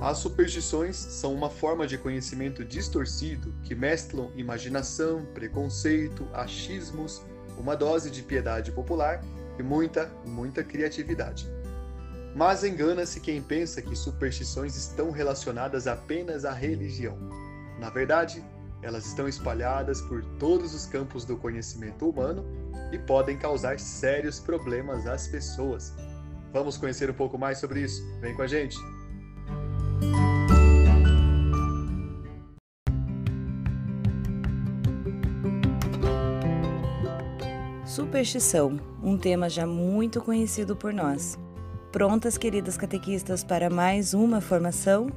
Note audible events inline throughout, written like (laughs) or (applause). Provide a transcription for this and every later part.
As superstições são uma forma de conhecimento distorcido que mesclam imaginação, preconceito, achismos, uma dose de piedade popular e muita, muita criatividade. Mas engana-se quem pensa que superstições estão relacionadas apenas à religião. Na verdade, elas estão espalhadas por todos os campos do conhecimento humano e podem causar sérios problemas às pessoas. Vamos conhecer um pouco mais sobre isso? Vem com a gente! Superstição, um tema já muito conhecido por nós. Prontas, queridas catequistas, para mais uma formação?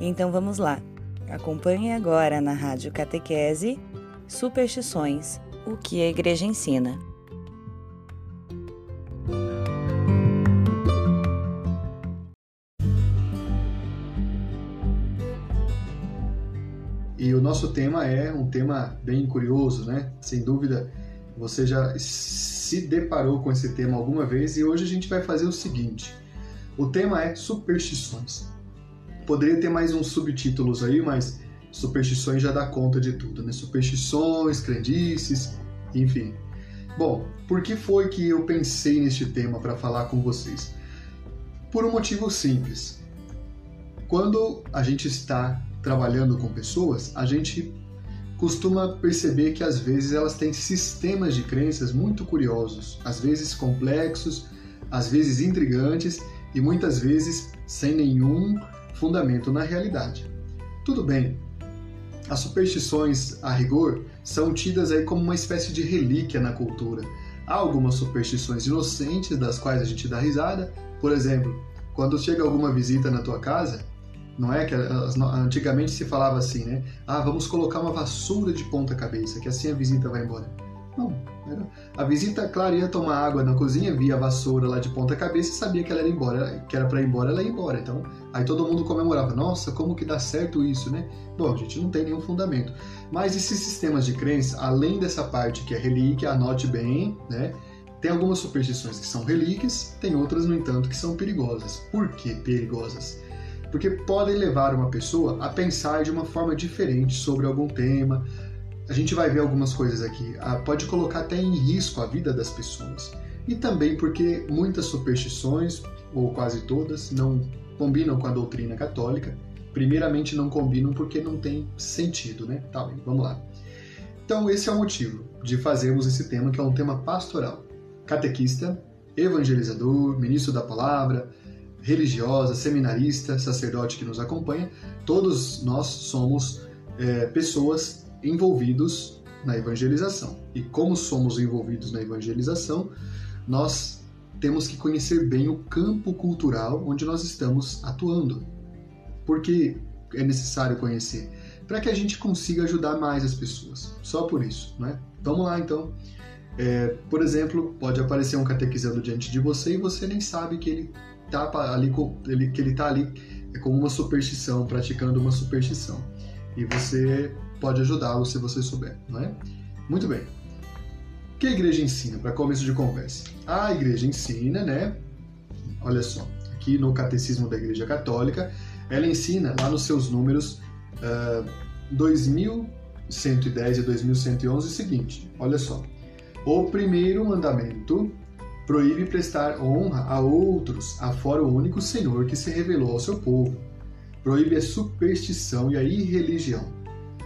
Então vamos lá. Acompanhe agora na Rádio Catequese Superstições, o que a Igreja ensina. E o nosso tema é um tema bem curioso, né? Sem dúvida, você já se deparou com esse tema alguma vez e hoje a gente vai fazer o seguinte: o tema é superstições. Poderia ter mais uns subtítulos aí, mas superstições já dá conta de tudo, né? Superstições, crendices, enfim. Bom, por que foi que eu pensei neste tema para falar com vocês? Por um motivo simples. Quando a gente está trabalhando com pessoas, a gente costuma perceber que às vezes elas têm sistemas de crenças muito curiosos, às vezes complexos, às vezes intrigantes e muitas vezes sem nenhum fundamento na realidade. Tudo bem, as superstições, a rigor, são tidas aí como uma espécie de relíquia na cultura. Há algumas superstições inocentes das quais a gente dá risada, por exemplo, quando chega alguma visita na tua casa, não é que antigamente se falava assim, né? Ah, vamos colocar uma vassoura de ponta cabeça, que assim a visita vai embora. Não, era... a visita, claro, ia tomar água na cozinha, via a vassoura lá de ponta cabeça e sabia que ela era embora, que era para ir embora, ela ia embora. Então, aí todo mundo comemorava. Nossa, como que dá certo isso, né? Bom, a gente não tem nenhum fundamento. Mas esses sistemas de crença, além dessa parte que é relíquia, anote bem, né? Tem algumas superstições que são relíquias, tem outras, no entanto, que são perigosas. Por que perigosas? Porque podem levar uma pessoa a pensar de uma forma diferente sobre algum tema. A gente vai ver algumas coisas aqui, ah, pode colocar até em risco a vida das pessoas. E também porque muitas superstições, ou quase todas, não combinam com a doutrina católica. Primeiramente, não combinam porque não tem sentido, né? Tá bem, vamos lá. Então, esse é o motivo de fazermos esse tema, que é um tema pastoral. Catequista, evangelizador, ministro da palavra, religiosa, seminarista, sacerdote que nos acompanha, todos nós somos é, pessoas envolvidos na evangelização. E como somos envolvidos na evangelização, nós temos que conhecer bem o campo cultural onde nós estamos atuando. Por que é necessário conhecer? Para que a gente consiga ajudar mais as pessoas. Só por isso, né? Vamos lá então. É, por exemplo, pode aparecer um catequizando diante de você e você nem sabe que ele tá ali ele, que ele está ali é como uma superstição, praticando uma superstição. E você pode ajudá-lo se você souber, não é? Muito bem. O que a igreja ensina para começo de conversa? A igreja ensina, né? Olha só, aqui no Catecismo da Igreja Católica, ela ensina lá nos seus números uh, ah, 2110 e 2111 o seguinte: olha só. O primeiro mandamento proíbe prestar honra a outros, afora o único Senhor que se revelou ao seu povo. Proíbe a superstição e a irreligião.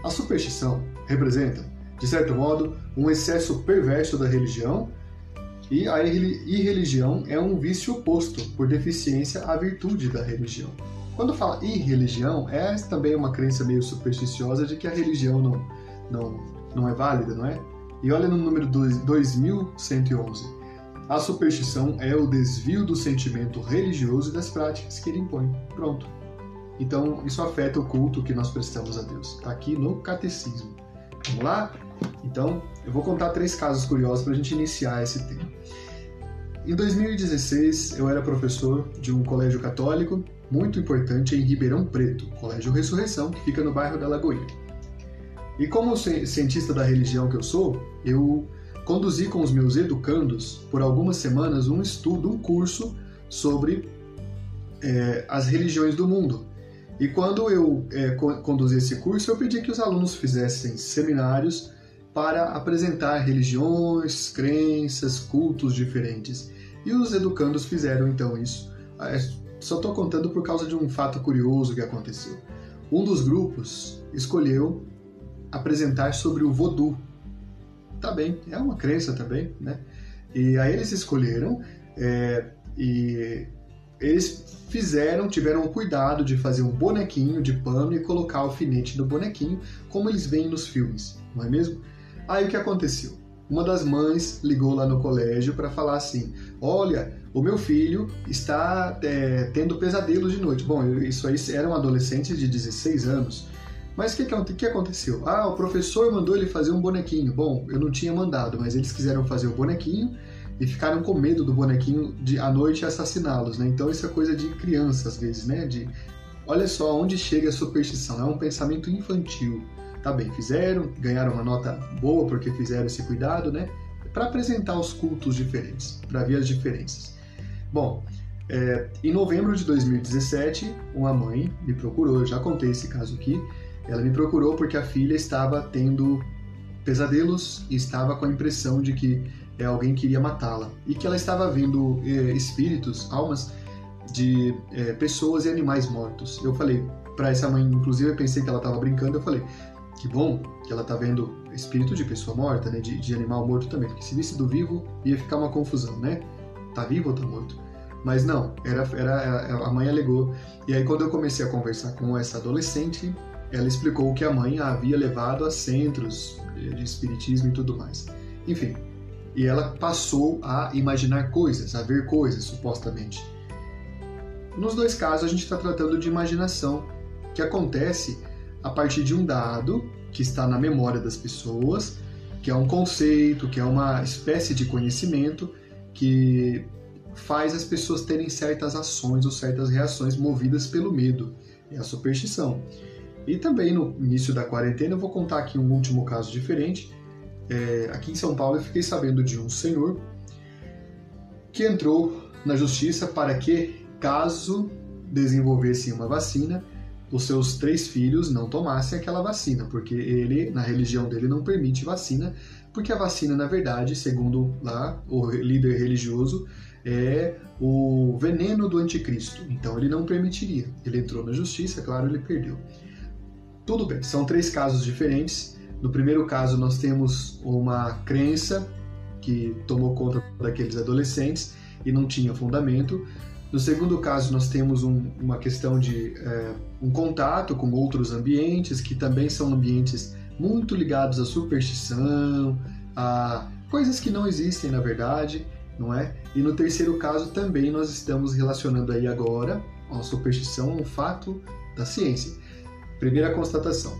A superstição representa, de certo modo, um excesso perverso da religião, e a irreligião é um vício oposto, por deficiência à virtude da religião. Quando fala irreligião, é também uma crença meio supersticiosa de que a religião não, não, não é válida, não é? E olha no número 2111. A superstição é o desvio do sentimento religioso e das práticas que ele impõe. Pronto. Então, isso afeta o culto que nós prestamos a Deus. Está aqui no Catecismo. Vamos lá? Então, eu vou contar três casos curiosos para a gente iniciar esse tema. Em 2016, eu era professor de um colégio católico muito importante em Ribeirão Preto, Colégio Ressurreição, que fica no bairro da Lagoinha. E como cientista da religião que eu sou, eu conduzi com os meus educandos por algumas semanas um estudo, um curso sobre é, as religiões do mundo. E quando eu é, conduzi esse curso, eu pedi que os alunos fizessem seminários para apresentar religiões, crenças, cultos diferentes. E os educandos fizeram então isso. É, só estou contando por causa de um fato curioso que aconteceu. Um dos grupos escolheu apresentar sobre o voodoo. Tá bem, é uma crença também, né? E aí eles escolheram é, e eles fizeram, tiveram o cuidado de fazer um bonequinho de pano e colocar alfinete no bonequinho, como eles veem nos filmes, não é mesmo? Aí o que aconteceu? Uma das mães ligou lá no colégio para falar assim: Olha, o meu filho está é, tendo pesadelos de noite. Bom, isso aí era um adolescente de 16 anos. Mas o que, que, que, aconteceu? Ah, o professor mandou ele fazer um bonequinho. Bom, eu não tinha mandado, mas eles quiseram fazer o bonequinho e ficaram com medo do bonequinho de à noite assassiná-los, né? Então isso é coisa de criança às vezes, né? De olha só onde chega a superstição, é um pensamento infantil. Tá bem, fizeram, ganharam uma nota boa porque fizeram esse cuidado, né? Para apresentar os cultos diferentes, para ver as diferenças. Bom, é, em novembro de 2017, uma mãe me procurou, eu já contei esse caso aqui. Ela me procurou porque a filha estava tendo pesadelos e estava com a impressão de que é, alguém queria matá-la e que ela estava vendo é, espíritos, almas de é, pessoas e animais mortos. Eu falei para essa mãe, inclusive eu pensei que ela estava brincando, eu falei que bom que ela está vendo espírito de pessoa morta, né, de, de, animal morto também, porque se visse do vivo ia ficar uma confusão, né? Tá vivo ou tá morto? Mas não, era, era a mãe alegou. E aí quando eu comecei a conversar com essa adolescente, ela explicou que a mãe a havia levado a centros de espiritismo e tudo mais. Enfim, e ela passou a imaginar coisas, a ver coisas, supostamente. Nos dois casos, a gente está tratando de imaginação, que acontece a partir de um dado que está na memória das pessoas, que é um conceito, que é uma espécie de conhecimento que faz as pessoas terem certas ações ou certas reações movidas pelo medo, é a superstição. E também no início da quarentena eu vou contar aqui um último caso diferente, é, aqui em São Paulo eu fiquei sabendo de um senhor que entrou na justiça para que, caso desenvolvessem uma vacina, os seus três filhos não tomassem aquela vacina, porque ele, na religião dele, não permite vacina, porque a vacina, na verdade, segundo lá o líder religioso, é o veneno do anticristo. Então ele não permitiria. Ele entrou na justiça, claro, ele perdeu. Tudo bem, são três casos diferentes. No primeiro caso, nós temos uma crença que tomou conta daqueles adolescentes e não tinha fundamento. No segundo caso, nós temos um, uma questão de é, um contato com outros ambientes, que também são ambientes muito ligados à superstição, a coisas que não existem na verdade, não é? E no terceiro caso, também nós estamos relacionando aí agora a superstição a um fato da ciência. Primeira constatação: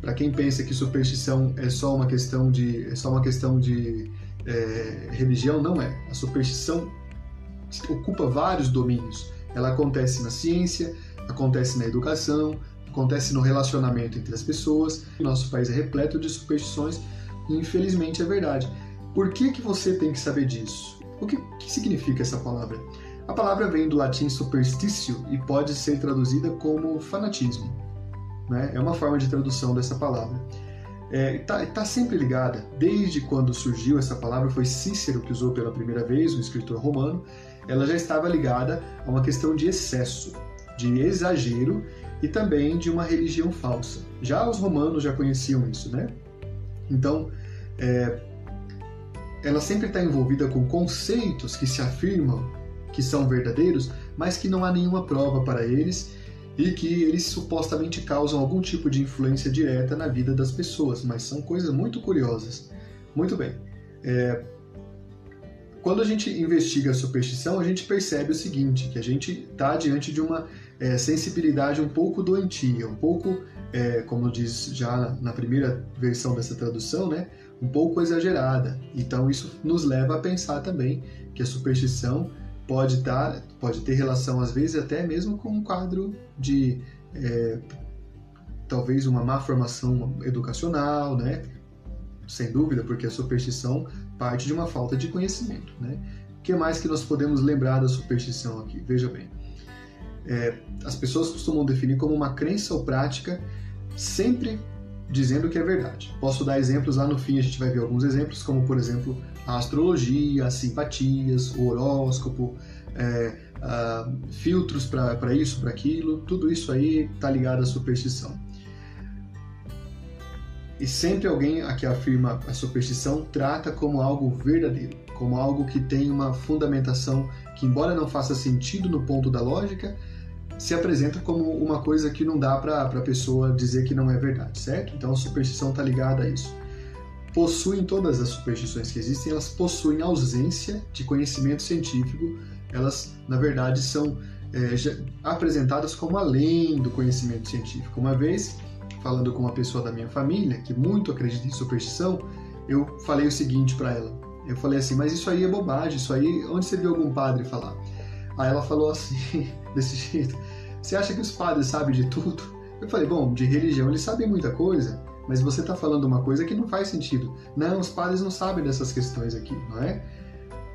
para quem pensa que superstição é só uma questão de é só uma questão de é, religião, não é. A superstição ocupa vários domínios. Ela acontece na ciência, acontece na educação, acontece no relacionamento entre as pessoas. Nosso país é repleto de superstições e infelizmente é verdade. Por que, que você tem que saber disso? O que, que significa essa palavra? A palavra vem do latim superstitio e pode ser traduzida como fanatismo né? É uma forma de tradução dessa palavra. Está é, tá, tá sempre ligada, desde quando surgiu essa palavra, foi Cícero que usou pela primeira vez, um escritor romano, ela já estava ligada a uma questão de excesso, de exagero e também de uma religião falsa. Já os romanos já conheciam isso, né? Então, é, ela sempre está envolvida com conceitos que se afirmam que são verdadeiros, mas que não há nenhuma prova para eles e que eles supostamente causam algum tipo de influência direta na vida das pessoas, mas são coisas muito curiosas. Muito bem. É... Quando a gente investiga a superstição, a gente percebe o seguinte, que a gente está diante de uma é, sensibilidade um pouco doentia, um pouco, é, como diz já na primeira versão dessa tradução, né, um pouco exagerada. Então isso nos leva a pensar também que a superstição pode, dar, pode ter relação, às vezes, até mesmo com um quadro de é, talvez uma má formação educacional, né? Sem dúvida, porque a superstição parte de uma falta de conhecimento, né? O que mais que nós podemos lembrar da superstição aqui? Veja bem. é, as pessoas costumam definir como uma crença ou prática, sempre dizendo que é verdade. Posso dar exemplos lá no fim, a gente vai ver alguns exemplos, como por exemplo a astrologia, as simpatias, o horóscopo, é, filtros para isso, para aquilo, tudo isso aí está ligado à superstição. E sempre alguém que afirma a superstição trata como algo verdadeiro, como algo que tem uma fundamentação que, embora não faça sentido no ponto da lógica, se apresenta como uma coisa que não dá para a pessoa dizer que não é verdade, certo? Então a superstição está ligada a isso. Possuem todas as superstições que existem, elas possuem ausência de conhecimento científico, elas, na verdade, são é, apresentadas como além do conhecimento científico. Uma vez falando com uma pessoa da minha família que muito acredita em superstição, eu falei o seguinte para ela. Eu falei assim, mas isso aí é bobagem, isso aí, onde você viu algum padre falar? Aí ela falou assim, (laughs) desse jeito, você acha que os padres sabem de tudo? Eu falei, bom, de religião eles sabem muita coisa, mas você está falando uma coisa que não faz sentido. Não, os padres não sabem dessas questões aqui, não é?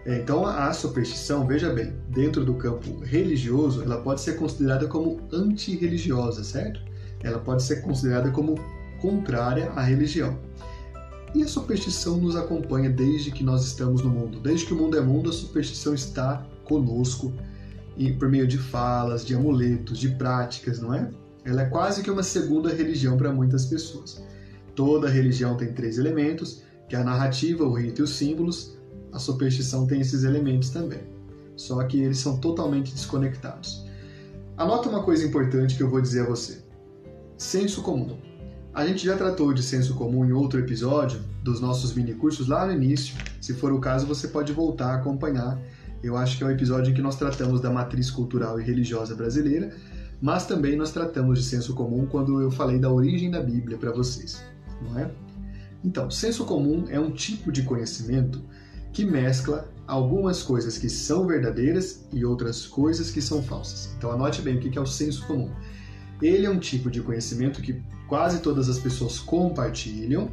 é então a superstição, veja bem, dentro do campo religioso, ela pode ser considerada como antirreligiosa, certo? ela pode ser considerada como contrária à religião. E a superstição nos acompanha desde que nós estamos no mundo. Desde que o mundo é mundo, a superstição está conosco e por meio de falas, de amuletos, de práticas, não é? Ela é quase que uma segunda religião para muitas pessoas. Toda religião tem três elementos, que é a narrativa, o rito e os símbolos. A superstição tem esses elementos também. Só que eles são totalmente desconectados. Anota uma coisa importante que eu vou dizer a você. Senso comum. A gente já tratou de senso comum em outro episódio dos nossos mini cursos lá no início. Se for o caso, você pode voltar a acompanhar. Eu acho que é um episódio em que nós tratamos da matriz cultural e religiosa brasileira, mas também nós tratamos de senso comum quando eu falei da origem da Bíblia para vocês, não é? Então, senso comum é um tipo de conhecimento que mescla algumas coisas que são verdadeiras e outras coisas que são falsas. Então, anote bem o que é o senso comum. Ele é um tipo de conhecimento que quase todas as pessoas compartilham,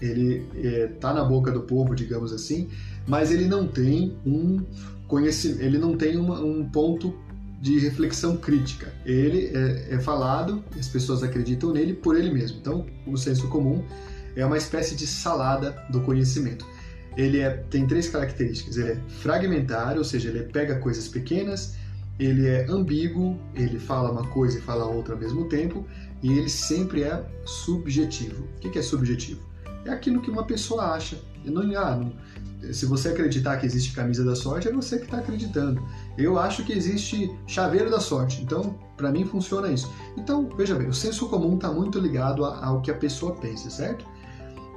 ele está é, na boca do povo, digamos assim, mas ele não tem um conhecimento, ele não tem uma, um ponto de reflexão crítica. Ele é, é, falado, as pessoas acreditam nele por ele mesmo. Então, o senso comum é uma espécie de salada do conhecimento. Ele é, tem três características. Ele é fragmentário, ou seja, ele pega coisas pequenas ele é ambíguo, ele fala uma coisa e fala outra ao mesmo tempo, e ele sempre é subjetivo. O que é subjetivo? É aquilo que uma pessoa acha. Não, ah, não, se você acreditar que existe camisa da sorte, é você que está acreditando. Eu acho que existe chaveiro da sorte, então para mim funciona isso. Então, veja bem, o senso comum está muito ligado ao que a pessoa pensa, certo?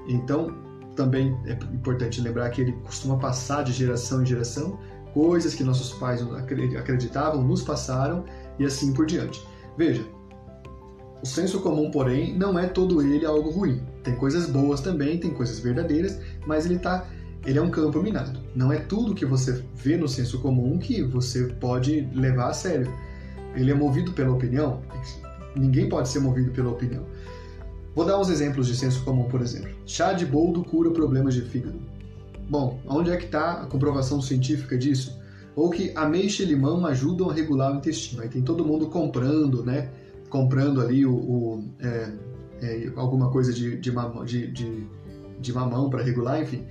Então, também é importante lembrar que ele costuma passar de geração em geração, coisas que nossos pais acreditavam, nos passaram e assim por diante. Veja, o senso comum, porém, não é todo ele algo ruim. Tem coisas boas também, tem coisas verdadeiras, mas ele tá, ele é um campo minado. Não é tudo que você vê no senso comum que você pode levar a sério. Ele é movido pela opinião. Ninguém pode ser movido pela opinião. Vou dar uns exemplos de senso comum, por exemplo. Chá de boldo cura problemas de fígado. Bom, onde é que está a comprovação científica disso? Ou que ameixa e limão ajudam a regular o intestino. Aí tem todo mundo comprando, né? Comprando ali o, o é, é, alguma coisa de, de, mamão, de, de, de mamão para regular, enfim.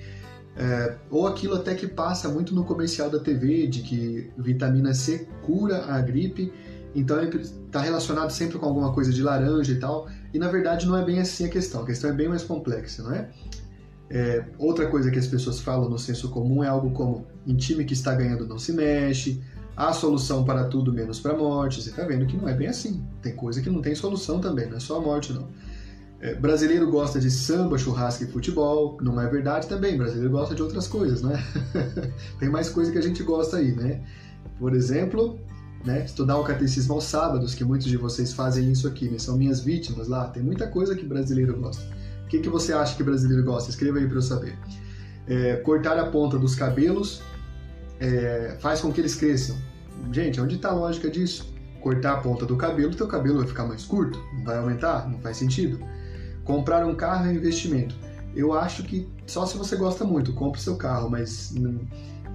É, ou aquilo até que passa muito no comercial da TV, de que vitamina C cura a gripe, então está relacionado sempre com alguma coisa de laranja e tal, e na verdade não é bem assim a questão, a questão é bem mais complexa, não é? É, outra coisa que as pessoas falam no senso comum é algo como: em time que está ganhando não se mexe, há solução para tudo menos para a morte. Você está vendo que não é bem assim. Tem coisa que não tem solução também, não é só a morte, não. É, brasileiro gosta de samba, churrasco e futebol. Não é verdade também. Brasileiro gosta de outras coisas, né? (laughs) tem mais coisa que a gente gosta aí, né? Por exemplo, né, estudar o catecismo aos sábados, que muitos de vocês fazem isso aqui, né? São minhas vítimas lá. Tem muita coisa que brasileiro gosta. O que, que você acha que brasileiro gosta? Escreva aí para eu saber. É, cortar a ponta dos cabelos é, faz com que eles cresçam. Gente, onde está a lógica disso? Cortar a ponta do cabelo, teu cabelo vai ficar mais curto? Não vai aumentar? Não faz sentido. Comprar um carro é investimento. Eu acho que só se você gosta muito, compre seu carro, mas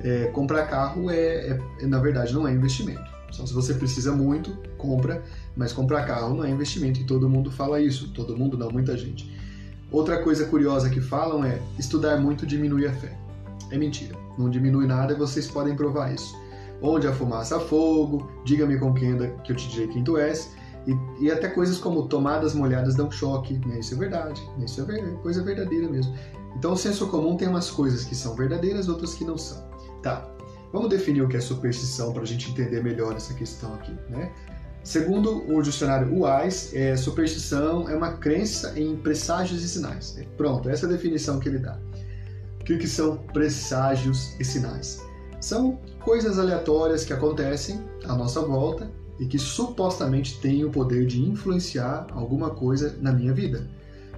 é, comprar carro é, é, na verdade, não é investimento. Só se você precisa muito, compra, mas comprar carro não é investimento e todo mundo fala isso. Todo mundo não, muita gente. Outra coisa curiosa que falam é estudar muito diminui a fé. É mentira. Não diminui nada e vocês podem provar isso. Onde a fumaça fogo, diga-me com quem anda que eu te direi quem tu és. E, e, até coisas como tomadas molhadas dão choque, né? isso é verdade, né? isso é coisa verdadeira mesmo. Então o senso comum tem umas coisas que são verdadeiras, outras que não são. Tá, vamos definir o que é superstição para a gente entender melhor essa questão aqui. Né? Segundo o dicionário UAIS, é, superstição é uma crença em presságios e sinais. É, pronto, essa é a definição que ele dá. O que, que são presságios e sinais? São coisas aleatórias que acontecem à nossa volta e que supostamente têm o poder de influenciar alguma coisa na minha vida.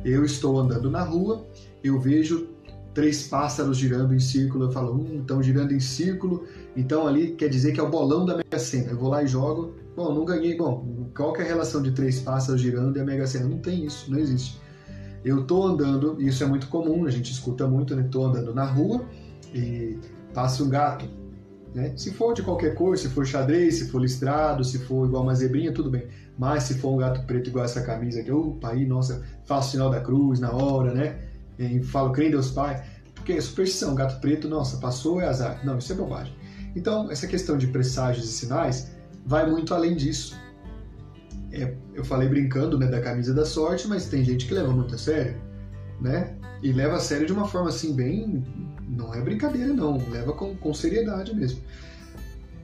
Eu estou andando na rua, eu vejo três pássaros girando em círculo, eu falo, hum, estão girando em círculo, então ali quer dizer que é o bolão da Mega Sena. Eu vou lá e jogo, bom, não ganhei, bom, qual que é a relação de três pássaros girando e a Mega Sena? Não tem isso, não existe. Eu estou andando, isso é muito comum, a gente escuta muito, né? Estou andando na rua e passa um gato, né? Se for de qualquer cor, se for xadrez, se for listrado, se for igual uma zebrinha, tudo bem. Mas se for um gato preto igual essa camisa aqui, opa, aí, nossa, faço sinal da cruz na hora, né? E falo, crê em Deus Pai. Porque é superstição, gato preto, nossa, passou é azar. Não, isso é bobagem. Então, essa questão de presságios e sinais vai muito além disso. É, eu falei brincando né, da camisa da sorte, mas tem gente que leva muito a sério, né? E leva a sério de uma forma assim, bem não é brincadeira, não. Leva com, com seriedade mesmo.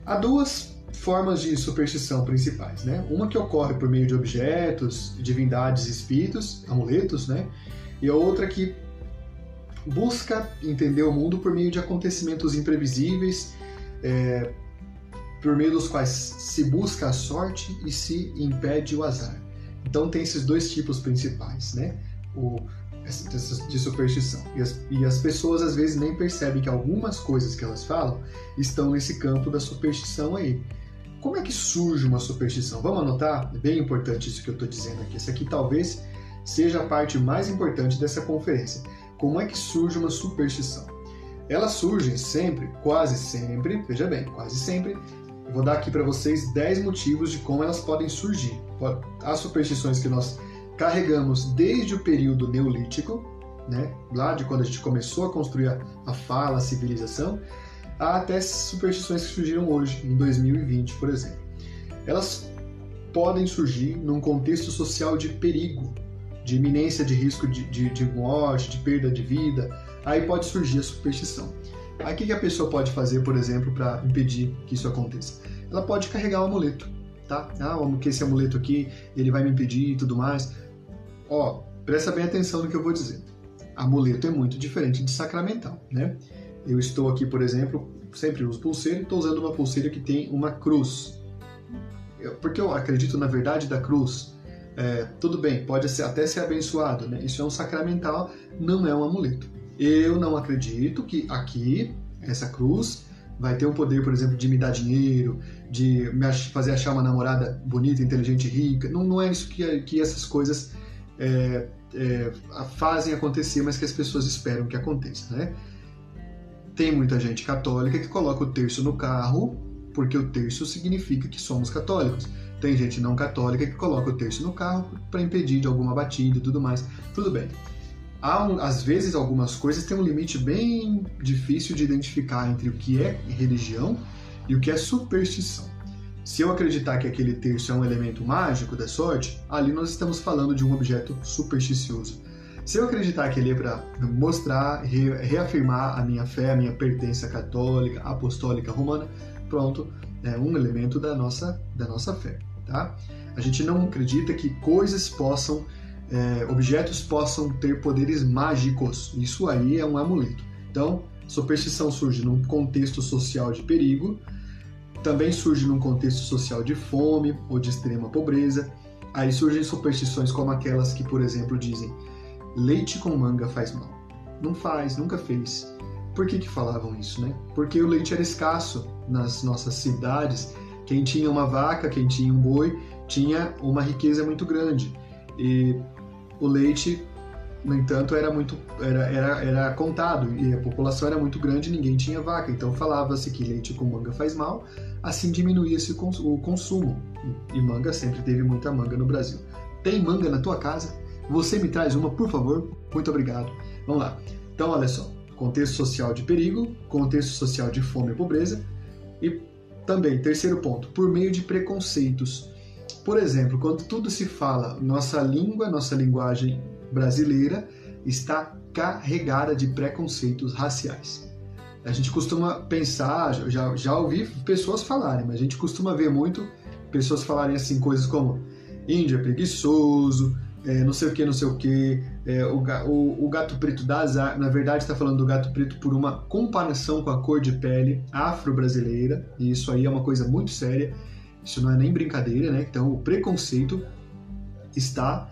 Há duas formas de superstição principais, né? Uma que ocorre por meio de objetos, divindades, espíritos, amuletos, né? E a outra que busca entender o mundo por meio de acontecimentos imprevisíveis, é, por meio dos quais se busca a sorte e se impede o azar. Então tem esses dois tipos principais, né? O, de superstição. E as, e as pessoas às vezes nem percebem que algumas coisas que elas falam estão nesse campo da superstição aí. Como é que surge uma superstição? Vamos anotar? É bem importante isso que eu estou dizendo aqui. Isso aqui talvez seja a parte mais importante dessa conferência. Como é que surge uma superstição? Elas surgem sempre, quase sempre, veja bem, quase sempre. Eu vou dar aqui para vocês 10 motivos de como elas podem surgir. Há superstições que nós carregamos desde o período neolítico, né, lá de quando a gente começou a construir a, fala, a civilização, até superstições que surgiram hoje, em 2020, por exemplo. Elas podem surgir num contexto social de perigo, de iminência de risco de, de, de morte, de perda de vida, aí pode surgir a superstição. Aí o que a pessoa pode fazer, por exemplo, para impedir que isso aconteça? Ela pode carregar um amuleto, tá? Ah, esse amuleto aqui, ele vai me impedir e tudo mais. Ó, presta bem atenção no que eu vou dizer. Amuleto é muito diferente de sacramental, né? Eu estou aqui, por exemplo, sempre uso pulseira e estou usando uma pulseira que tem uma cruz. Porque eu acredito na verdade da cruz. É, tudo bem, pode ser, até ser abençoado, né? Isso é um sacramental, não é um amuleto. Eu não acredito que aqui, essa cruz, vai ter o poder, por exemplo, de me dar dinheiro, de me fazer achar uma namorada bonita, inteligente, rica. Não, não é isso que, que essas coisas é, é, fazem acontecer, mas que as pessoas esperam que aconteça, né? Tem muita gente católica que coloca o terço no carro porque o terço significa que somos católicos. Tem gente não católica que coloca o terço no carro para impedir de alguma batida e tudo mais. Tudo bem. Há, às vezes, algumas coisas têm um limite bem difícil de identificar entre o que é religião e o que é superstição. Se eu acreditar que aquele terço é um elemento mágico da sorte, ali nós estamos falando de um objeto supersticioso. Se eu acreditar que ele é para mostrar, reafirmar a minha fé, a minha pertença católica, apostólica, romana, pronto, é um elemento da nossa, da nossa fé. Tá? A gente não acredita que coisas possam, é, objetos possam ter poderes mágicos. Isso aí é um amuleto. Então, superstição surge num contexto social de perigo, também surge num contexto social de fome ou de extrema pobreza. Aí surgem superstições como aquelas que, por exemplo, dizem leite com manga faz mal. Não faz, nunca fez. Por que, que falavam isso, né? Porque o leite era escasso nas nossas cidades. Quem tinha uma vaca, quem tinha um boi, tinha uma riqueza muito grande. E o leite no entanto, era muito era, era, era contado e a população era muito grande e ninguém tinha vaca. Então falava-se que leite com manga faz mal, assim diminuía-se o consumo. E manga sempre teve muita manga no Brasil. Tem manga na tua casa? Você me traz uma, por favor? Muito obrigado. Vamos lá. Então, olha só: contexto social de perigo, contexto social de fome e pobreza, e também, terceiro ponto, por meio de preconceitos. Por exemplo, quando tudo se fala, nossa língua, nossa linguagem brasileira está carregada de preconceitos raciais. A gente costuma pensar, já, já ouvi pessoas falarem, mas a gente costuma ver muito pessoas falarem assim coisas como índio é preguiçoso, é, não sei o que, não sei o que, é, o, o, o, gato preto da azar, na verdade está falando do gato preto por uma comparação com a cor de pele afro-brasileira, e isso aí é uma coisa muito séria, isso não é nem brincadeira, né? Então o preconceito está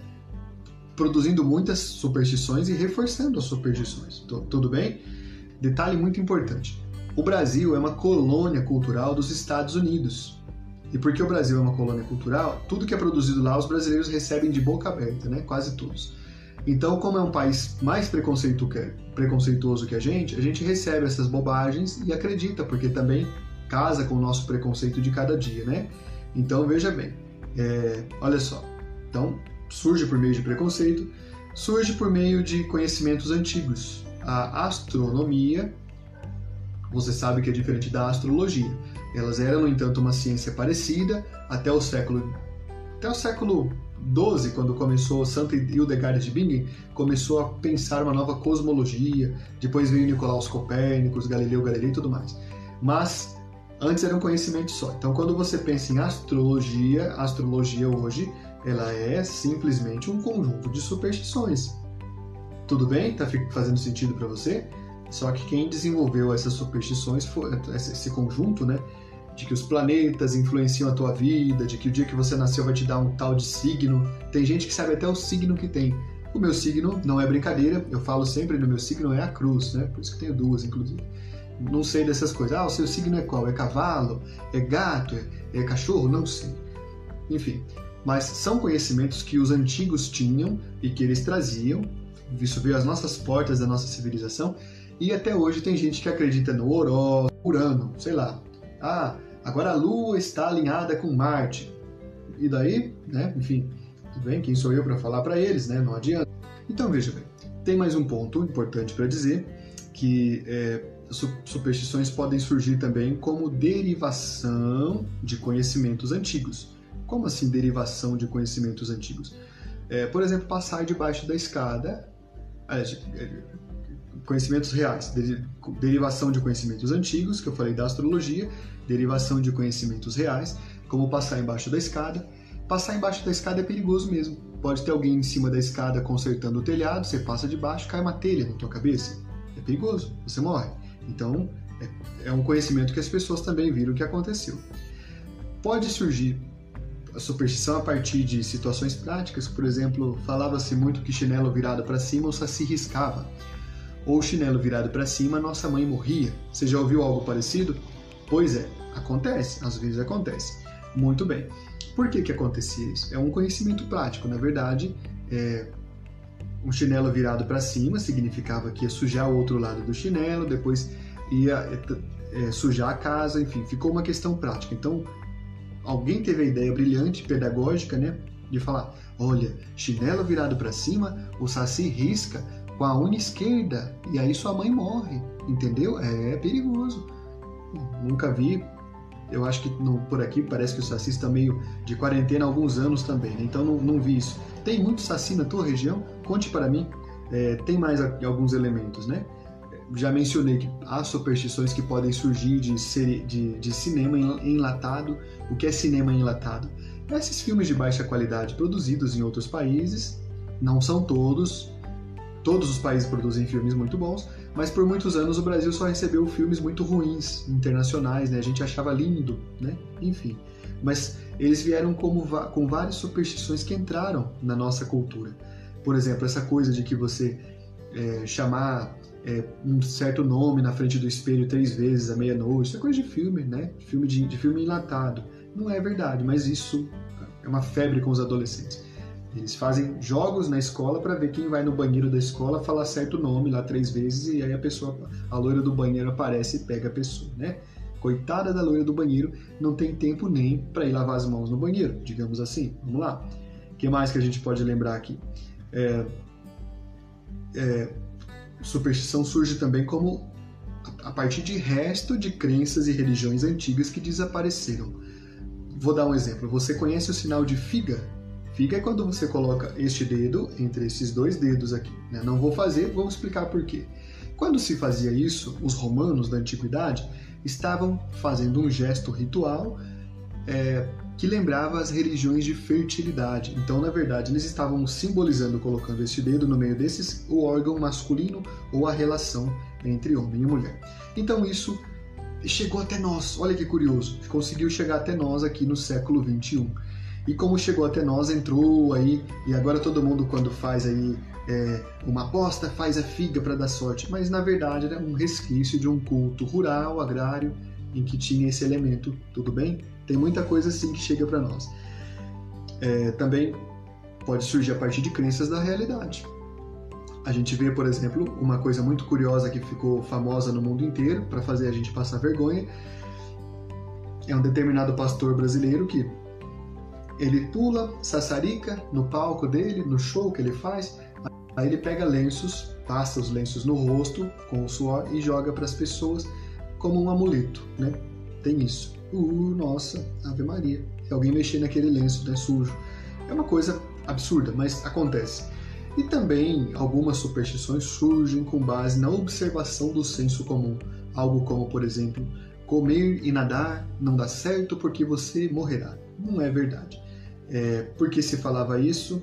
produzindo muitas superstições e reforçando as superstições. Tudo bem? Detalhe muito importante: o Brasil é uma colônia cultural dos Estados Unidos. E porque o Brasil é uma colônia cultural, tudo que é produzido lá os brasileiros recebem de boca aberta, né? Quase todos. Então, como é um país mais preconceito que, preconceituoso que a gente, a gente recebe essas bobagens e acredita, porque também casa com o nosso preconceito de cada dia, né? Então, veja bem, é, olha só. Então, surge por meio de preconceito, surge por meio de conhecimentos antigos. A astronomia, você sabe que é diferente da astrologia. Elas eram, no entanto, uma ciência parecida até o século até o século 12, quando começou Santa Hildegard de Bingen, começou a pensar uma nova cosmologia. Depois veio Nicolaus Copérnicos, Galileu Galilei e tudo mais. Mas antes era um conhecimento só. Então, quando você pensa em astrologia, astrologia hoje ela é simplesmente um conjunto de superstições. Tudo bem? Tá fazendo sentido para você? Só que quem desenvolveu essas superstições foi esse conjunto, né? De que os planetas influenciam a tua vida, de que o dia que você nasceu vai te dar um tal de signo. Tem gente que sabe até o signo que tem. O meu signo não é brincadeira, eu falo sempre no meu signo é a cruz, né? Por isso que tenho duas, inclusive. Não sei dessas coisas. Ah, o seu signo é qual? É cavalo? É gato? É, é cachorro? Não sei. Enfim, mas são conhecimentos que os antigos tinham e que eles traziam, isso veio às nossas portas da nossa civilização, e até hoje tem gente que acredita no Oró, Urano, sei lá. Ah, agora a Lua está alinhada com Marte. E daí, né? Enfim, tudo bem, quem sou eu para falar para eles, né? Não adianta. Então veja bem, tem mais um ponto importante para dizer que é, superstições podem surgir também como derivação de conhecimentos antigos. Como assim derivação de conhecimentos antigos? É, por exemplo, passar debaixo da escada, é, conhecimentos reais, derivação de conhecimentos antigos, que eu falei da astrologia, derivação de conhecimentos reais, como passar embaixo da escada. Passar embaixo da escada é perigoso mesmo. Pode ter alguém em cima da escada consertando o telhado, você passa debaixo, cai uma telha na tua cabeça. É perigoso, você morre. Então, é, é um conhecimento que as pessoas também viram que aconteceu. Pode surgir a superstição a partir de situações práticas, por exemplo, falava-se muito que chinelo virado para cima o saci riscava, ou chinelo virado para cima nossa mãe morria. Você já ouviu algo parecido? Pois é, acontece, às vezes acontece. Muito bem. Por que que acontecia isso? É um conhecimento prático, na verdade, é, um chinelo virado para cima significava que ia sujar o outro lado do chinelo, depois ia é, é sujar a casa, enfim, ficou uma questão prática. Então, alguém teve a ideia brilhante, pedagógica, né? De falar: olha, chinelo virado para cima, o saci risca com a unha esquerda e aí sua mãe morre, entendeu? É perigoso. Nunca vi. Eu acho que por aqui parece que o saci está meio de quarentena há alguns anos também, né? então não, não, vi isso. Tem muito saci na tua região? Conte para mim. É, tem mais alguns elementos, né? já mencionei que há superstições que podem surgir de, ser, de, de cinema enlatado. O que é cinema enlatado? Esses filmes de baixa qualidade produzidos em outros países, não são todos, todos os países produzem filmes muito bons, mas por muitos anos o Brasil só recebeu filmes muito ruins, internacionais, né? A gente achava lindo, né? Enfim. Mas eles vieram como, com várias superstições que entraram na nossa cultura. Por exemplo, essa coisa de que você é, chamar é, um certo nome na frente do espelho três vezes à meia-noite. Isso é coisa de filme, né? Filme de, de filme enlatado. Não é verdade, mas isso é uma febre com os adolescentes. Eles fazem jogos na escola para ver quem vai no banheiro da escola falar certo nome lá três vezes e aí a pessoa, a loira do banheiro aparece e pega a pessoa, né? Coitada da loira do banheiro, não tem tempo nem para ir lavar as mãos no banheiro, digamos assim. Vamos lá. O que mais que a gente pode lembrar aqui? É, é, superstição surge também como a partir de resto de crenças e religiões antigas que desapareceram. Vou dar um exemplo. Você conhece o sinal de figa? Figa é quando você coloca este dedo entre esses dois dedos aqui. Né? Não vou fazer, vou explicar por quê. Quando se fazia isso, os romanos da antiguidade estavam fazendo um gesto ritual é, que lembrava as religiões de fertilidade. Então, na verdade, eles estavam simbolizando, colocando este dedo no meio desses, o órgão masculino ou a relação entre homem e mulher. Então, isso chegou até nós. Olha que curioso, conseguiu chegar até nós aqui no século 21. E como chegou até nós, entrou aí, e agora todo mundo, quando faz aí é, uma aposta, faz a figa para dar sorte. Mas na verdade era um resquício de um culto rural, agrário, em que tinha esse elemento, tudo bem? Tem muita coisa assim que chega para nós. É, também pode surgir a partir de crenças da realidade. A gente vê, por exemplo, uma coisa muito curiosa que ficou famosa no mundo inteiro para fazer a gente passar vergonha. É um determinado pastor brasileiro que ele pula, sassarica no palco dele, no show que ele faz. Aí ele pega lenços, passa os lenços no rosto com o suor e joga para as pessoas como um amuleto, né? Tem isso uh, nossa, Ave Maria. Se alguém mexer naquele lenço, né, sujo. É uma coisa absurda, mas acontece. E também algumas superstições surgem com base na observação do senso comum. Algo como, por exemplo, comer e nadar não dá certo porque você morrerá. Não é verdade. É, por que se falava isso?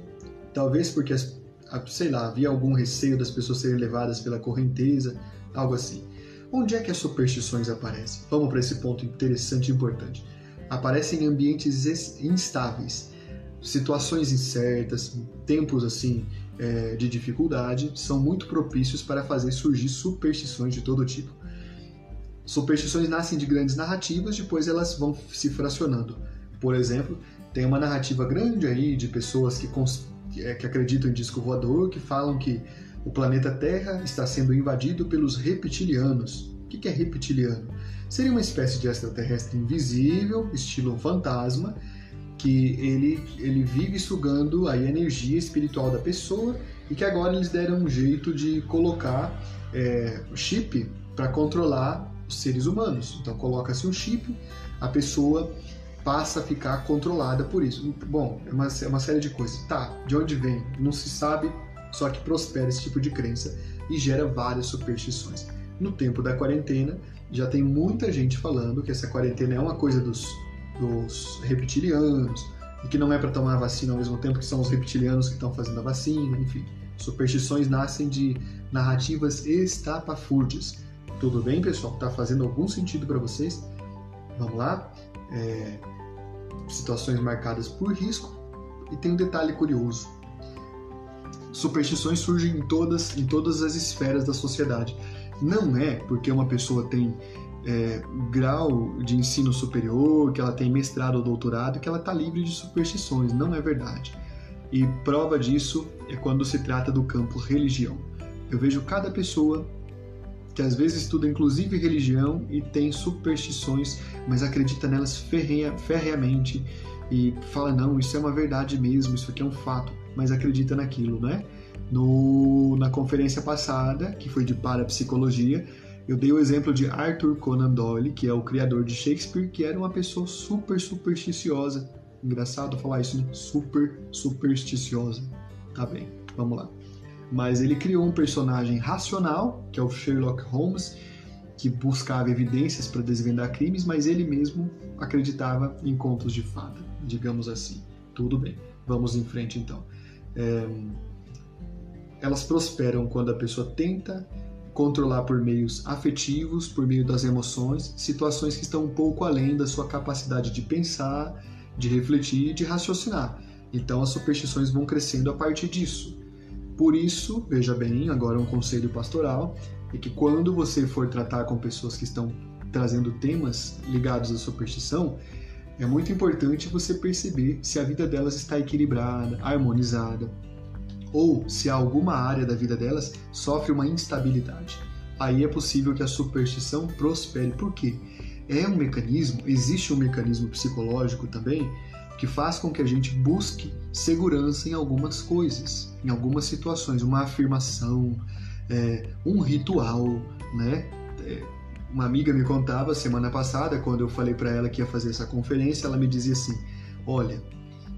Talvez porque, sei lá, havia algum receio das pessoas serem levadas pela correnteza, algo assim. Onde é que as superstições aparecem? Vamos para esse ponto interessante e importante. Aparecem em ambientes instáveis, situações incertas, tempos assim é, de dificuldade são muito propícios para fazer surgir superstições de todo tipo. Superstições nascem de grandes narrativas, depois elas vão se fracionando. Por exemplo, tem uma narrativa grande aí de pessoas que, é, que acreditam em disco voador, que falam que o planeta Terra está sendo invadido pelos reptilianos. O que é reptiliano? Seria uma espécie de extraterrestre invisível, estilo fantasma, que ele, ele vive sugando a energia espiritual da pessoa e que agora eles deram um jeito de colocar é, chip para controlar os seres humanos. Então coloca-se um chip, a pessoa passa a ficar controlada por isso. Bom, é uma, é uma série de coisas. Tá, de onde vem? Não se sabe só que prospera esse tipo de crença e gera várias superstições. No tempo da quarentena, já tem muita gente falando que essa quarentena é uma coisa dos, dos reptilianos e que não é para tomar a vacina ao mesmo tempo que são os reptilianos que estão fazendo a vacina, enfim. Superstições nascem de narrativas estapafúrdias. Tudo bem, pessoal? Está fazendo algum sentido para vocês? Vamos lá? É... Situações marcadas por risco. E tem um detalhe curioso superstições surgem em todas, em todas as esferas da sociedade. Não é porque uma pessoa tem é, grau de ensino superior, que ela tem mestrado ou doutorado, que ela está livre de superstições. Não é verdade. E prova disso é quando se trata do campo religião. Eu vejo cada pessoa que às vezes estuda inclusive religião e tem superstições, mas acredita nelas ferreamente e fala: não, isso é uma verdade mesmo, isso aqui é um fato mas acredita naquilo, né? No, na conferência passada, que foi de parapsicologia, eu dei o exemplo de Arthur Conan Doyle, que é o criador de Shakespeare, que era uma pessoa super supersticiosa. Engraçado falar isso, né? Super supersticiosa. Tá bem, vamos lá. Mas ele criou um personagem racional, que é o Sherlock Holmes, que buscava evidências para desvendar crimes, mas ele mesmo acreditava em contos de fada, digamos assim. Tudo bem, vamos em frente então é, elas prosperam quando a pessoa tenta controlar por meios afetivos, por meio das emoções, situações que estão um pouco além da sua capacidade de pensar, de refletir e de raciocinar. Então as superstições vão crescendo a partir disso. Por isso, veja bem, agora um conselho pastoral é que quando você for tratar com pessoas que estão trazendo temas ligados à superstição, é muito importante você perceber se a vida delas está equilibrada, harmonizada, ou se alguma área da vida delas sofre uma instabilidade. Aí é possível que a superstição prospere. Por quê? É um mecanismo, existe um mecanismo psicológico também que faz com que a gente busque segurança em algumas coisas, em algumas situações, uma afirmação, é, um ritual, né? É, uma amiga me contava semana passada, quando eu falei para ela que ia fazer essa conferência, ela me dizia assim: Olha,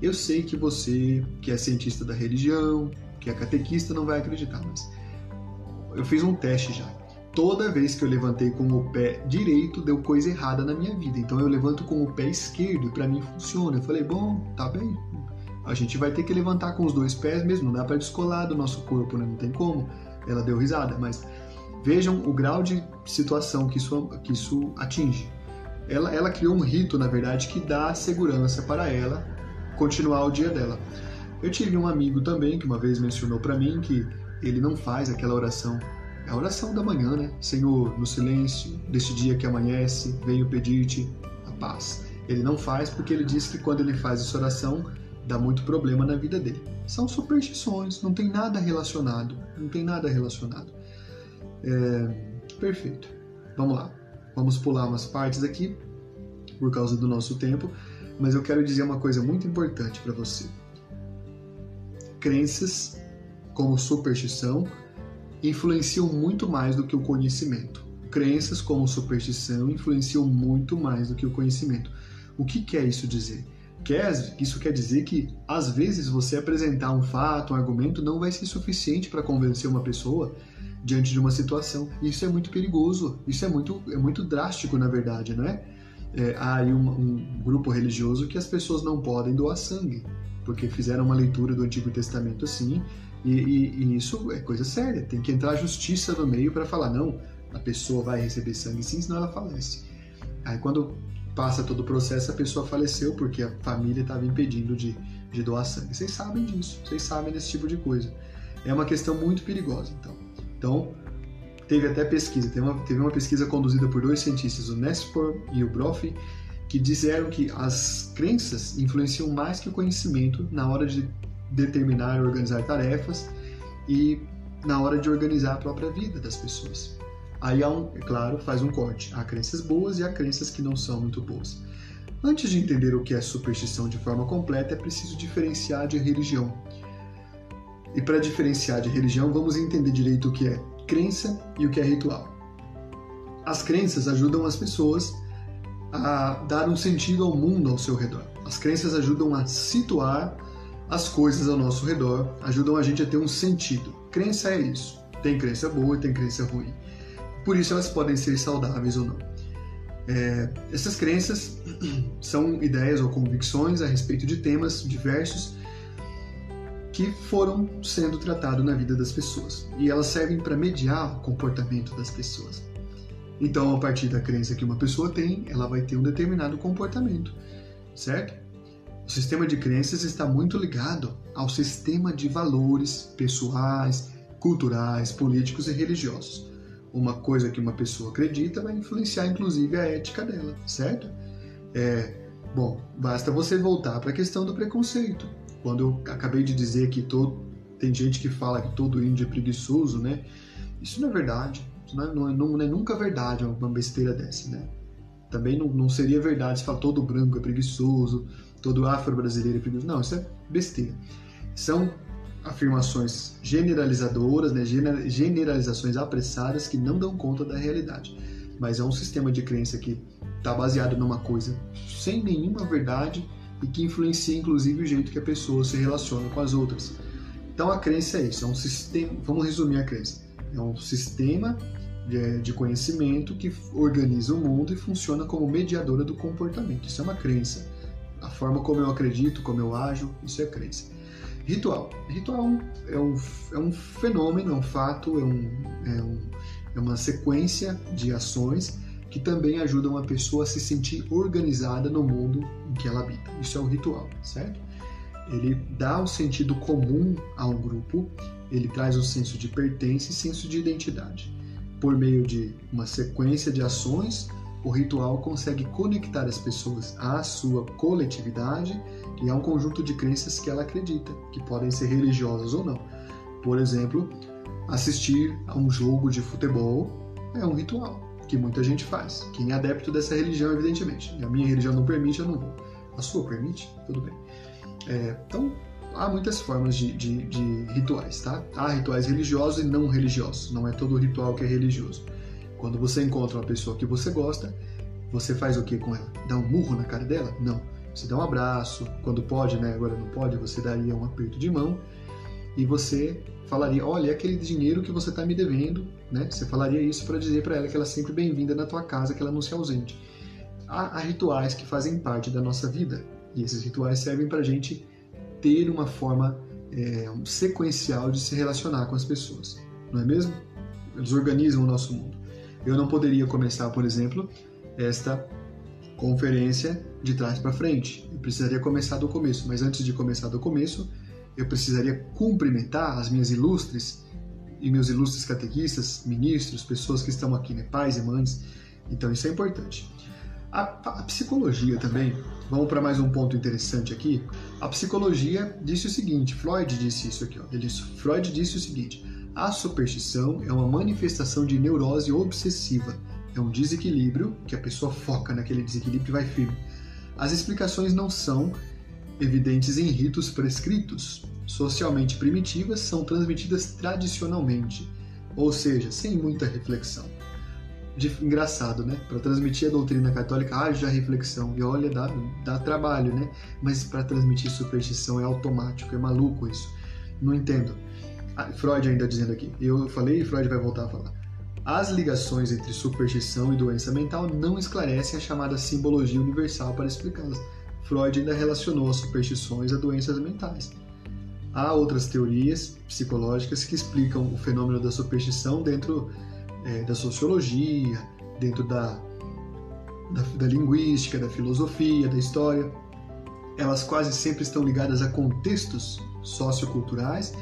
eu sei que você, que é cientista da religião, que é catequista, não vai acreditar, mas eu fiz um teste já. Toda vez que eu levantei com o pé direito, deu coisa errada na minha vida. Então eu levanto com o pé esquerdo e para mim funciona. Eu falei: Bom, tá bem. A gente vai ter que levantar com os dois pés mesmo, não dá para descolar do nosso corpo, né? não tem como. Ela deu risada, mas Vejam o grau de situação que isso, que isso atinge. Ela, ela criou um rito, na verdade, que dá segurança para ela continuar o dia dela. Eu tive um amigo também que uma vez mencionou para mim que ele não faz aquela oração, é a oração da manhã, né? Senhor, no silêncio deste dia que amanhece, venho pedir-te a paz. Ele não faz porque ele diz que quando ele faz essa oração dá muito problema na vida dele. São superstições, não tem nada relacionado, não tem nada relacionado. É, perfeito. Vamos lá. Vamos pular umas partes aqui por causa do nosso tempo, mas eu quero dizer uma coisa muito importante para você. Crenças, como superstição, influenciam muito mais do que o conhecimento. Crenças, como superstição, influenciam muito mais do que o conhecimento. O que quer isso dizer? Quer, isso quer dizer que, às vezes, você apresentar um fato, um argumento, não vai ser suficiente para convencer uma pessoa diante de uma situação. Isso é muito perigoso, isso é muito, é muito drástico, na verdade, não é? É há aí um, um, grupo religioso que as pessoas não podem doar sangue, porque fizeram uma leitura do Antigo Testamento assim, e, e, e isso é coisa séria. Tem que entrar justiça no meio para falar, não, a pessoa vai receber sangue sim, senão ela falece. Aí quando passa todo o processo, a pessoa faleceu porque a família estava impedindo de, de doar sangue. Vocês sabem disso, vocês sabem desse tipo de coisa. É uma questão muito perigosa, então. Então, teve até pesquisa, teve uma, teve uma pesquisa conduzida por dois cientistas, o Nespor e o Brophy, que disseram que as crenças influenciam mais que o conhecimento na hora de determinar e organizar tarefas e na hora de organizar a própria vida das pessoas. Aí, há um, é claro, faz um corte. Há crenças boas e há crenças que não são muito boas. Antes de entender o que é superstição de forma completa, é preciso diferenciar de religião. E para diferenciar de religião, vamos entender direito o que é crença e o que é ritual. As crenças ajudam as pessoas a dar um sentido ao mundo ao seu redor. As crenças ajudam a situar as coisas ao nosso redor, ajudam a gente a ter um sentido. Crença é isso. Tem crença boa e tem crença ruim. Por isso elas podem ser saudáveis ou não. É, essas crenças (clears throat) são ideias ou convicções a respeito de temas diversos que foram sendo tratados na vida das pessoas. E elas servem para mediar o comportamento das pessoas. Então, a partir da crença que uma pessoa tem, ela vai ter um determinado comportamento, certo? O sistema de crenças está muito ligado ao sistema de valores pessoais, culturais, políticos e religiosos. Uma coisa que uma pessoa acredita vai influenciar inclusive a ética dela, certo? É, bom, basta você voltar para a questão do preconceito. Quando eu acabei de dizer que todo, tem gente que fala que todo índio é preguiçoso, né? Isso não é verdade. Isso não é, não é, não é nunca verdade uma besteira dessa, né? Também não, não seria verdade se falar todo branco é preguiçoso, todo afro-brasileiro é preguiçoso. Não, isso é besteira. São afirmações generalizadoras, né? generalizações apressadas que não dão conta da realidade. Mas é um sistema de crença que está baseado numa coisa sem nenhuma verdade e que influencia inclusive o jeito que a pessoa se relaciona com as outras. Então a crença é isso, é um sistema, vamos resumir a crença, é um sistema de conhecimento que organiza o mundo e funciona como mediadora do comportamento. Isso é uma crença. A forma como eu acredito, como eu ajo, isso é crença. Ritual. Ritual é um, é um fenômeno, é um fato, é, um, é, um, é uma sequência de ações que também ajudam a pessoa a se sentir organizada no mundo em que ela habita. Isso é o ritual, certo? Ele dá um sentido comum a um grupo, ele traz um senso de pertença e senso de identidade, por meio de uma sequência de ações o ritual consegue conectar as pessoas à sua coletividade e a um conjunto de crenças que ela acredita, que podem ser religiosas ou não. Por exemplo, assistir a um jogo de futebol é um ritual que muita gente faz. Quem é adepto dessa religião, evidentemente. A minha religião não permite, eu não vou. A sua permite? Tudo bem. É, então, há muitas formas de, de, de, rituais, tá? Há rituais religiosos e não religiosos. Não é todo ritual que é religioso. Quando você encontra uma pessoa que você gosta, você faz o que com ela? Dá um murro na cara dela? Não. Você dá um abraço. Quando pode, né? Agora não pode, você daria um aperto de mão e você falaria: Olha, é aquele dinheiro que você está me devendo, né? Você falaria isso para dizer para ela que ela é sempre bem-vinda na tua casa, que ela não se ausente. Há, há rituais que fazem parte da nossa vida e esses rituais servem para a gente ter uma forma é, um sequencial de se relacionar com as pessoas, não é mesmo? Eles organizam o nosso mundo. Eu não poderia começar, por exemplo, esta conferência de trás para frente. Eu precisaria começar do começo, mas antes de começar do começo, eu precisaria cumprimentar as minhas ilustres e meus ilustres catequistas, ministros, pessoas que estão aqui, né, pais e mães. Então isso é importante. A, a psicologia também, vamos para mais um ponto interessante aqui. A psicologia disse o seguinte, Freud disse isso aqui, ó, ele disse, Freud disse o seguinte: a superstição é uma manifestação de neurose obsessiva. É um desequilíbrio que a pessoa foca naquele desequilíbrio e vai firme. As explicações não são evidentes em ritos prescritos, socialmente primitivas, são transmitidas tradicionalmente, ou seja, sem muita reflexão. De, engraçado, né? Para transmitir a doutrina católica haja reflexão e olha, dá, dá trabalho, né? Mas para transmitir superstição é automático, é maluco isso. Não entendo. Ah, Freud ainda dizendo aqui, eu falei e Freud vai voltar a falar. As ligações entre superstição e doença mental não esclarecem a chamada simbologia universal para explicá-las Freud ainda relacionou as superstições a doenças mentais. Há outras teorias psicológicas que explicam o fenômeno da superstição dentro é, da sociologia, dentro da, da, da linguística, da filosofia, da história. Elas quase sempre estão ligadas a contextos socioculturais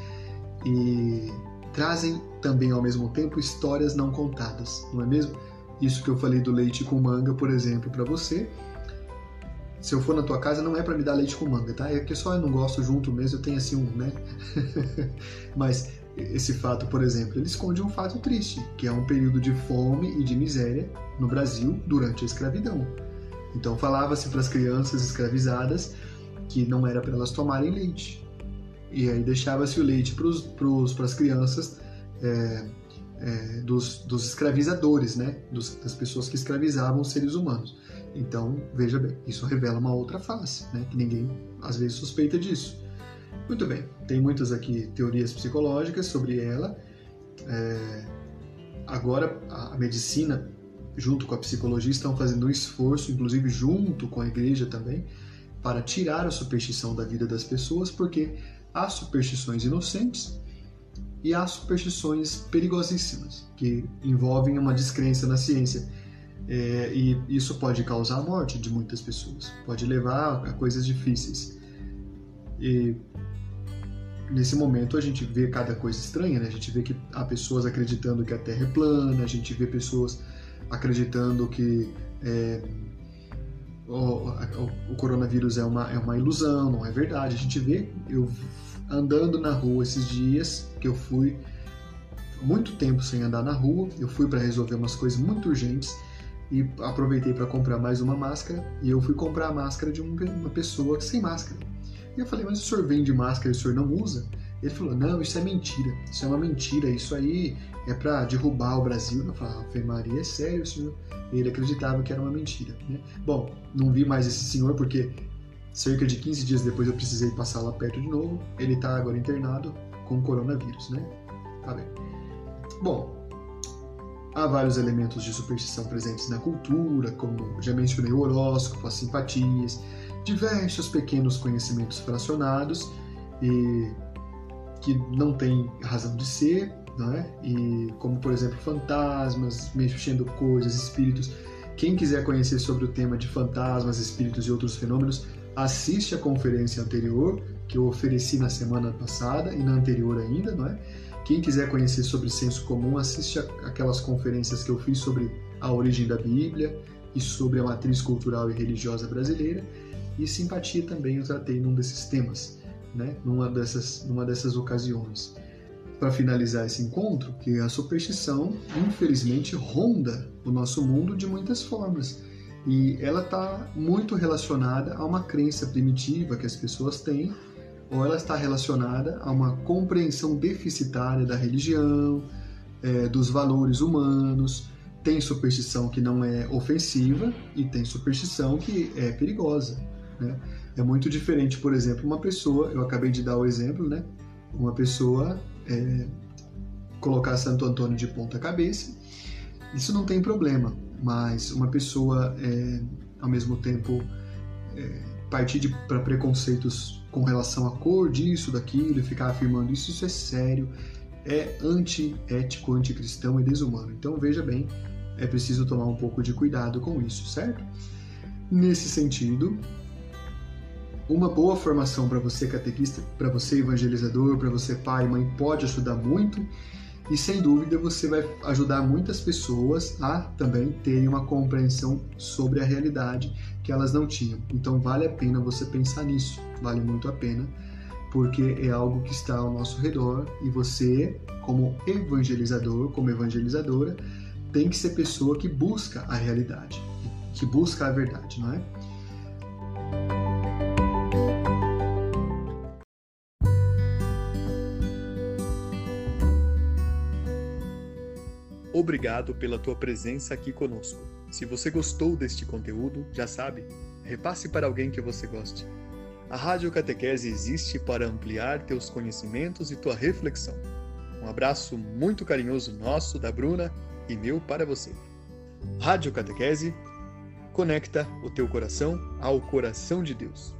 e trazem também ao mesmo tempo histórias não contadas, não é mesmo? Isso que eu falei do leite com manga, por exemplo, para você, se eu for na tua casa, não é para me dar leite com manga, tá? É que só eu não gosto junto mesmo, eu tenho assim um, né? (laughs) Mas esse fato, por exemplo, ele esconde um fato triste, que é um período de fome e de miséria no Brasil durante a escravidão. Então falava-se para as crianças escravizadas que não era para elas tomarem leite. E aí deixava-se o leite para as crianças é, é, dos, dos, escravizadores, né? Dos, das pessoas que escravizavam os seres humanos. Então, veja bem, isso revela uma outra face, né? que ninguém às vezes suspeita disso. Muito bem, tem muitas aqui teorias psicológicas sobre ela. É... Agora, a medicina, junto com a psicologia, estão fazendo um esforço, inclusive junto com a igreja também, para tirar a superstição da vida das pessoas, porque há superstições inocentes e há superstições perigosíssimas, que envolvem uma descrença na ciência é, e isso pode causar a morte de muitas pessoas, pode levar a coisas difíceis. E nesse momento a gente vê cada coisa estranha, né? A gente vê que há pessoas acreditando que a Terra é plana, a gente vê pessoas acreditando que é, o, o, coronavírus é uma, é uma ilusão, não é verdade. A gente vê, eu andando na rua esses dias, que eu fui muito tempo sem andar na rua, eu fui para resolver umas coisas muito urgentes e aproveitei para comprar mais uma máscara e eu fui comprar a máscara de uma pessoa sem máscara. E eu falei, mas o senhor vende máscara e o senhor não usa? Ele falou, não, isso é mentira, isso é uma mentira, isso aí é para derrubar o Brasil. Eu falei, Ave Maria, é sério, senhor? Ele acreditava que era uma mentira. Né? Bom, não vi mais esse senhor porque cerca de 15 dias depois eu precisei passar lá perto de novo. Ele está agora internado com coronavírus, né? Tá bem. Bom, Há vários elementos de superstição presentes na cultura, como já mencionei o horóscopo, as simpatias, diversos pequenos conhecimentos fracionados e que não têm razão de ser, é? E como por exemplo fantasmas, mexendo coisas, espíritos. Quem quiser conhecer sobre o tema de fantasmas, espíritos e outros fenômenos, assiste a conferência anterior que eu ofereci na semana passada e na anterior ainda, não é? Quem quiser conhecer sobre senso comum, assiste aquelas conferências que eu fiz sobre a origem da Bíblia e sobre a matriz cultural e religiosa brasileira, e simpatia também eu tratei num desses temas, né? numa, dessas, numa dessas ocasiões. Para finalizar esse encontro, que a superstição, infelizmente, ronda o nosso mundo de muitas formas. E ela está muito relacionada a uma crença primitiva que as pessoas têm, ou ela está relacionada a uma compreensão deficitária da religião, é, dos valores humanos. Tem superstição que não é ofensiva e tem superstição que é perigosa. Né? É muito diferente, por exemplo, uma pessoa, eu acabei de dar o exemplo, né? Uma pessoa é, colocar Santo Antônio de ponta cabeça, isso não tem problema, mas uma pessoa, é, ao mesmo tempo, é, partir para preconceitos com relação à cor disso, daquilo, e ficar afirmando isso, isso é sério, é antiético, anticristão e desumano. Então veja bem, é preciso tomar um pouco de cuidado com isso, certo? Nesse sentido, uma boa formação para você catequista, para você evangelizador, para você pai e mãe pode ajudar muito e sem dúvida você vai ajudar muitas pessoas a também terem uma compreensão sobre a realidade que elas não tinham. Então vale a pena você pensar nisso, vale muito a pena, porque é algo que está ao nosso redor e você, como evangelizador, como evangelizadora, tem que ser pessoa que busca a realidade, que busca a verdade, não é? Obrigado pela tua presença aqui conosco. Se você gostou deste conteúdo, já sabe, repasse para alguém que você goste. A Rádio Catequese existe para ampliar teus conhecimentos e tua reflexão. Um abraço muito carinhoso nosso, da Bruna, e meu para você. Rádio Catequese conecta o teu coração ao coração de Deus.